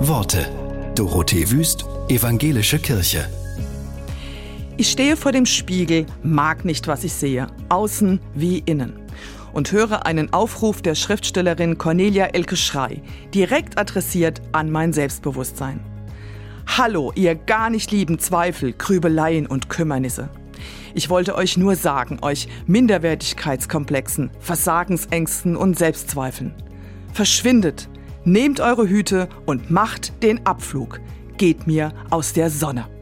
Worte. Dorothee Wüst, Evangelische Kirche. Ich stehe vor dem Spiegel, mag nicht, was ich sehe, außen wie innen. Und höre einen Aufruf der Schriftstellerin Cornelia Elke Schrei, direkt adressiert an mein Selbstbewusstsein. Hallo, ihr gar nicht lieben Zweifel, Grübeleien und Kümmernisse. Ich wollte euch nur sagen, euch Minderwertigkeitskomplexen, Versagensängsten und Selbstzweifeln. Verschwindet, nehmt eure Hüte und macht den Abflug. Geht mir aus der Sonne.